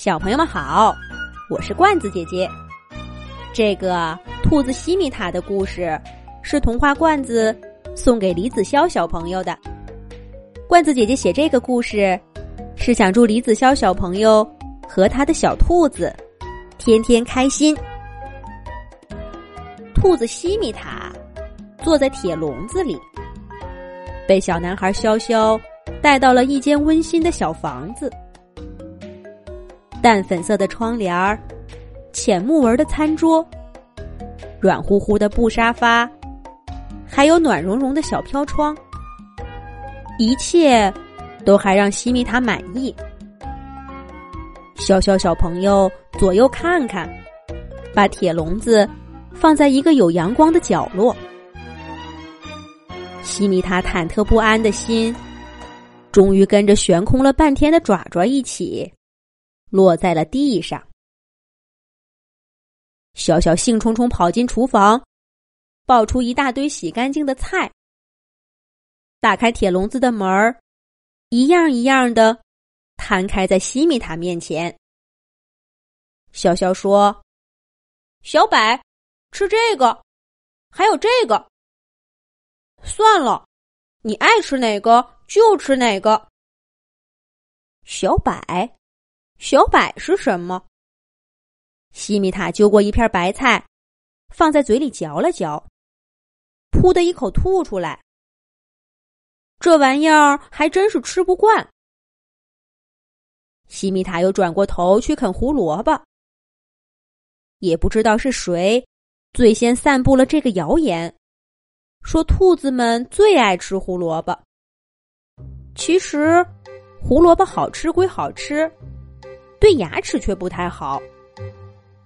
小朋友们好，我是罐子姐姐。这个兔子西米塔的故事是童话罐子送给李子潇小朋友的。罐子姐姐写这个故事，是想祝李子潇小朋友和他的小兔子天天开心。兔子西米塔坐在铁笼子里，被小男孩潇潇带到了一间温馨的小房子。淡粉色的窗帘儿，浅木纹的餐桌，软乎乎的布沙发，还有暖融融的小飘窗，一切都还让西米塔满意。小小小朋友左右看看，把铁笼子放在一个有阳光的角落。西米塔忐忑不安的心，终于跟着悬空了半天的爪爪一起。落在了地上。小小兴冲冲跑进厨房，抱出一大堆洗干净的菜。打开铁笼子的门儿，一样一样的摊开在西米塔面前。潇潇说：“小柏，吃这个，还有这个。算了，你爱吃哪个就吃哪个。”小柏。小柏是什么？西米塔揪过一片白菜，放在嘴里嚼了嚼，噗的一口吐出来。这玩意儿还真是吃不惯。西米塔又转过头去啃胡萝卜，也不知道是谁最先散布了这个谣言，说兔子们最爱吃胡萝卜。其实，胡萝卜好吃归好吃。对牙齿却不太好，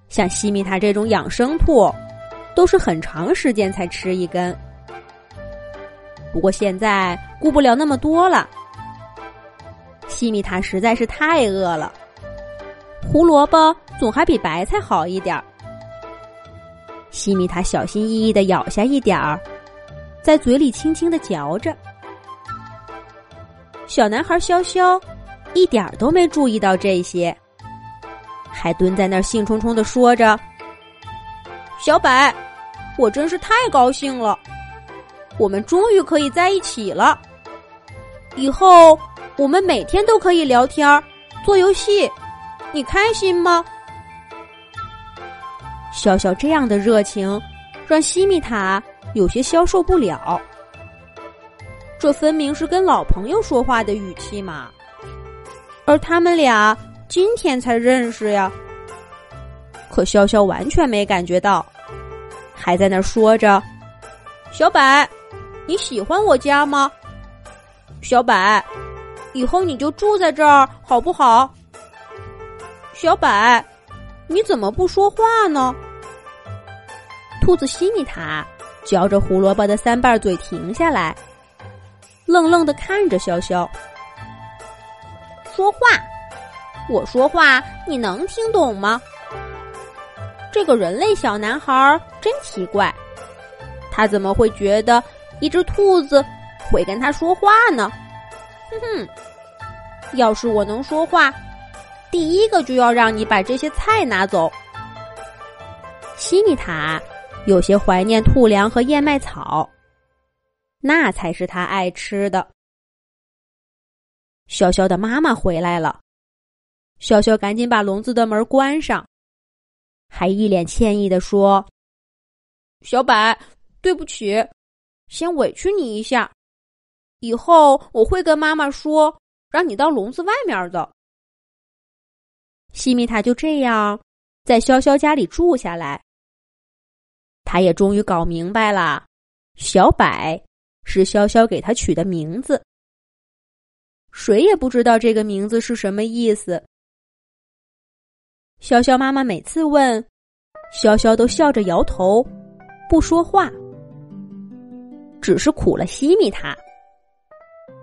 像西米塔这种养生兔，都是很长时间才吃一根。不过现在顾不了那么多了，西米塔实在是太饿了，胡萝卜总还比白菜好一点儿。西米塔小心翼翼的咬下一点儿，在嘴里轻轻的嚼着。小男孩潇潇一点都没注意到这些。还蹲在那儿兴冲冲的说着：“小柏，我真是太高兴了，我们终于可以在一起了。以后我们每天都可以聊天、做游戏，你开心吗？”笑笑这样的热情，让西米塔有些消受不了。这分明是跟老朋友说话的语气嘛，而他们俩。今天才认识呀，可潇潇完全没感觉到，还在那说着：“小柏，你喜欢我家吗？小柏，以后你就住在这儿好不好？小柏，你怎么不说话呢？”兔子西米塔嚼着胡萝卜的三瓣嘴停下来，愣愣的看着潇潇，说话。我说话你能听懂吗？这个人类小男孩真奇怪，他怎么会觉得一只兔子会跟他说话呢？哼哼，要是我能说话，第一个就要让你把这些菜拿走。西米塔有些怀念兔粮和燕麦草，那才是他爱吃的。潇潇的妈妈回来了。潇潇赶紧把笼子的门关上，还一脸歉意的说：“小柏，对不起，先委屈你一下，以后我会跟妈妈说，让你到笼子外面的。”西米塔就这样在潇潇家里住下来。他也终于搞明白了，小柏是潇潇给他取的名字。谁也不知道这个名字是什么意思。潇潇妈妈每次问，潇潇都笑着摇头，不说话，只是苦了西米他。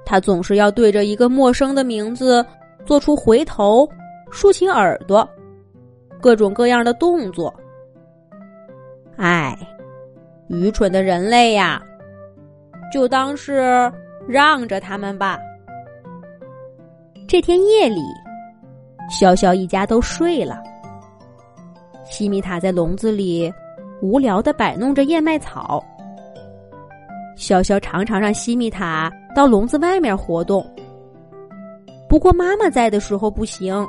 他总是要对着一个陌生的名字做出回头、竖起耳朵、各种各样的动作。唉，愚蠢的人类呀！就当是让着他们吧。这天夜里。潇潇一家都睡了。西米塔在笼子里无聊的摆弄着燕麦草。潇潇常常让西米塔到笼子外面活动，不过妈妈在的时候不行。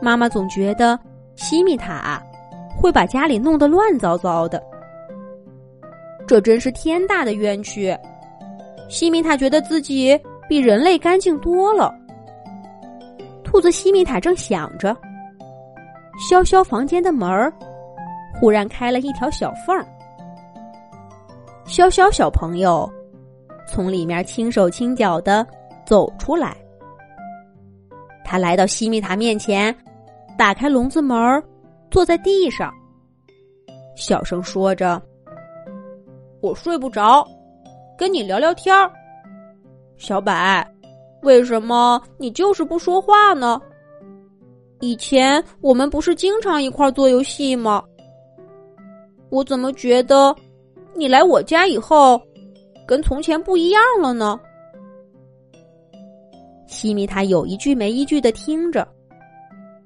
妈妈总觉得西米塔会把家里弄得乱糟糟的，这真是天大的冤屈。西米塔觉得自己比人类干净多了。兔子西米塔正想着，潇潇房间的门儿忽然开了一条小缝儿。潇潇小朋友从里面轻手轻脚的走出来，他来到西米塔面前，打开笼子门儿，坐在地上，小声说着：“我睡不着，跟你聊聊天儿。小柏，为什么你就是不说话呢？以前我们不是经常一块做游戏吗？我怎么觉得……”你来我家以后，跟从前不一样了呢。西米塔有一句没一句的听着，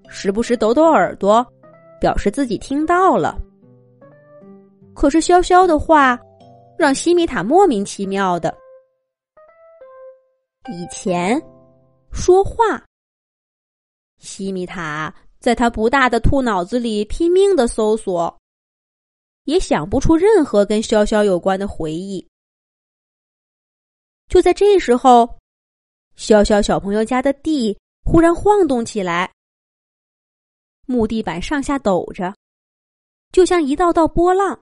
时不时抖抖耳朵，表示自己听到了。可是潇潇的话，让西米塔莫名其妙的。以前说话，西米塔在他不大的兔脑子里拼命的搜索。也想不出任何跟潇潇有关的回忆。就在这时候，潇潇小朋友家的地忽然晃动起来，木地板上下抖着，就像一道道波浪。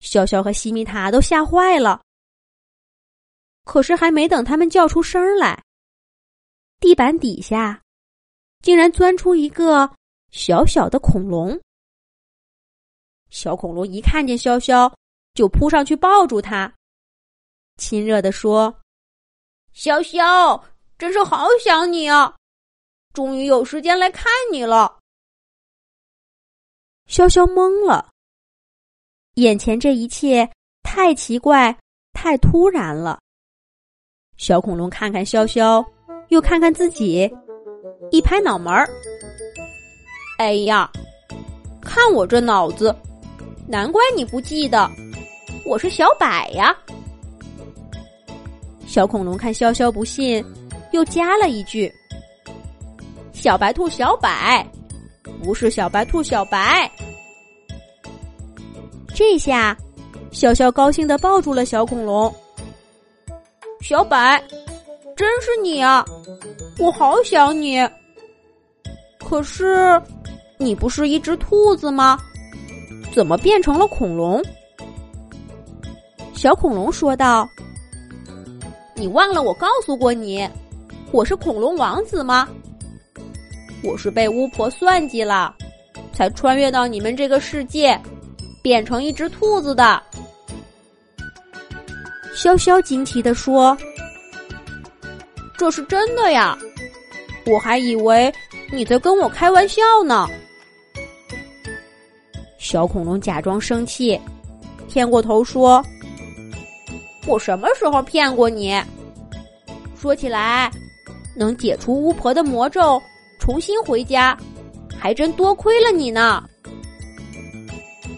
潇潇和西米塔都吓坏了。可是还没等他们叫出声来，地板底下竟然钻出一个小小的恐龙。小恐龙一看见潇潇，就扑上去抱住他，亲热的说：“潇潇，真是好想你啊！终于有时间来看你了。”潇潇懵了，眼前这一切太奇怪、太突然了。小恐龙看看潇潇，又看看自己，一拍脑门儿：“哎呀，看我这脑子！”难怪你不记得，我是小柏呀。小恐龙看潇潇不信，又加了一句：“小白兔小柏，不是小白兔小白。”这下，潇潇高兴的抱住了小恐龙。小柏，真是你啊！我好想你。可是，你不是一只兔子吗？怎么变成了恐龙？小恐龙说道：“你忘了我告诉过你，我是恐龙王子吗？我是被巫婆算计了，才穿越到你们这个世界，变成一只兔子的。”潇潇惊奇的说：“这是真的呀！我还以为你在跟我开玩笑呢。”小恐龙假装生气，偏过头说：“我什么时候骗过你？说起来，能解除巫婆的魔咒，重新回家，还真多亏了你呢。”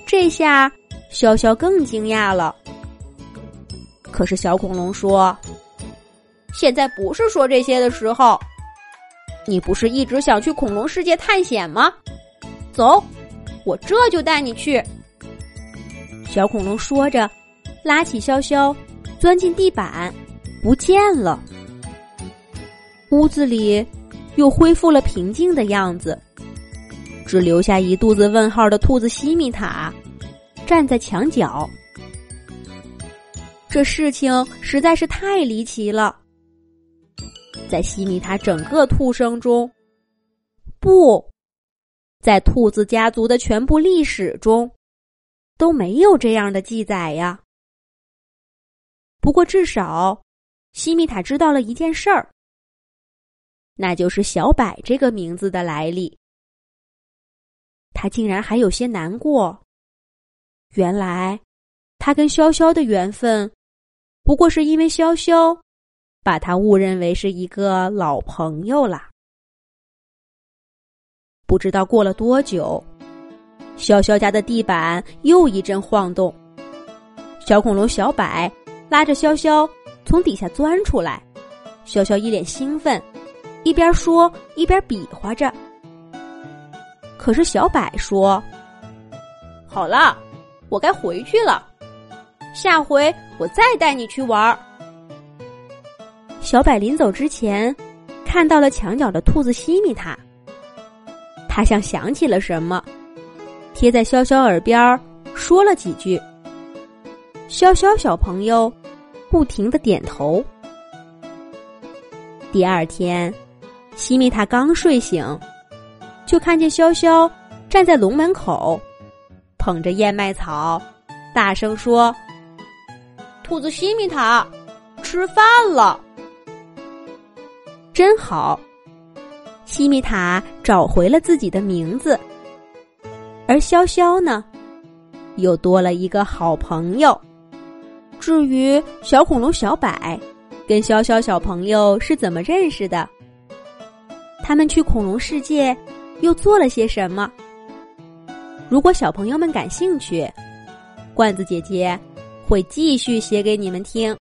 这下潇潇更惊讶了。可是小恐龙说：“现在不是说这些的时候，你不是一直想去恐龙世界探险吗？走。”我这就带你去。小恐龙说着，拉起潇潇，钻进地板，不见了。屋子里又恢复了平静的样子，只留下一肚子问号的兔子西米塔站在墙角。这事情实在是太离奇了，在西米塔整个兔生中，不。在兔子家族的全部历史中，都没有这样的记载呀。不过，至少西米塔知道了一件事儿，那就是小柏这个名字的来历。他竟然还有些难过。原来，他跟潇潇的缘分，不过是因为潇潇把他误认为是一个老朋友啦。不知道过了多久，潇潇家的地板又一阵晃动。小恐龙小柏拉着潇潇从底下钻出来，潇潇一脸兴奋，一边说一边比划着。可是小柏说：“好了，我该回去了，下回我再带你去玩儿。”小柏临走之前，看到了墙角的兔子西米塔。他像想起了什么，贴在潇潇耳边说了几句。潇潇小朋友不停的点头。第二天，西米塔刚睡醒，就看见潇潇站在笼门口，捧着燕麦草，大声说：“兔子西米塔，吃饭了，真好。”西米塔找回了自己的名字，而潇潇呢，又多了一个好朋友。至于小恐龙小柏，跟潇潇小朋友是怎么认识的？他们去恐龙世界又做了些什么？如果小朋友们感兴趣，罐子姐姐会继续写给你们听。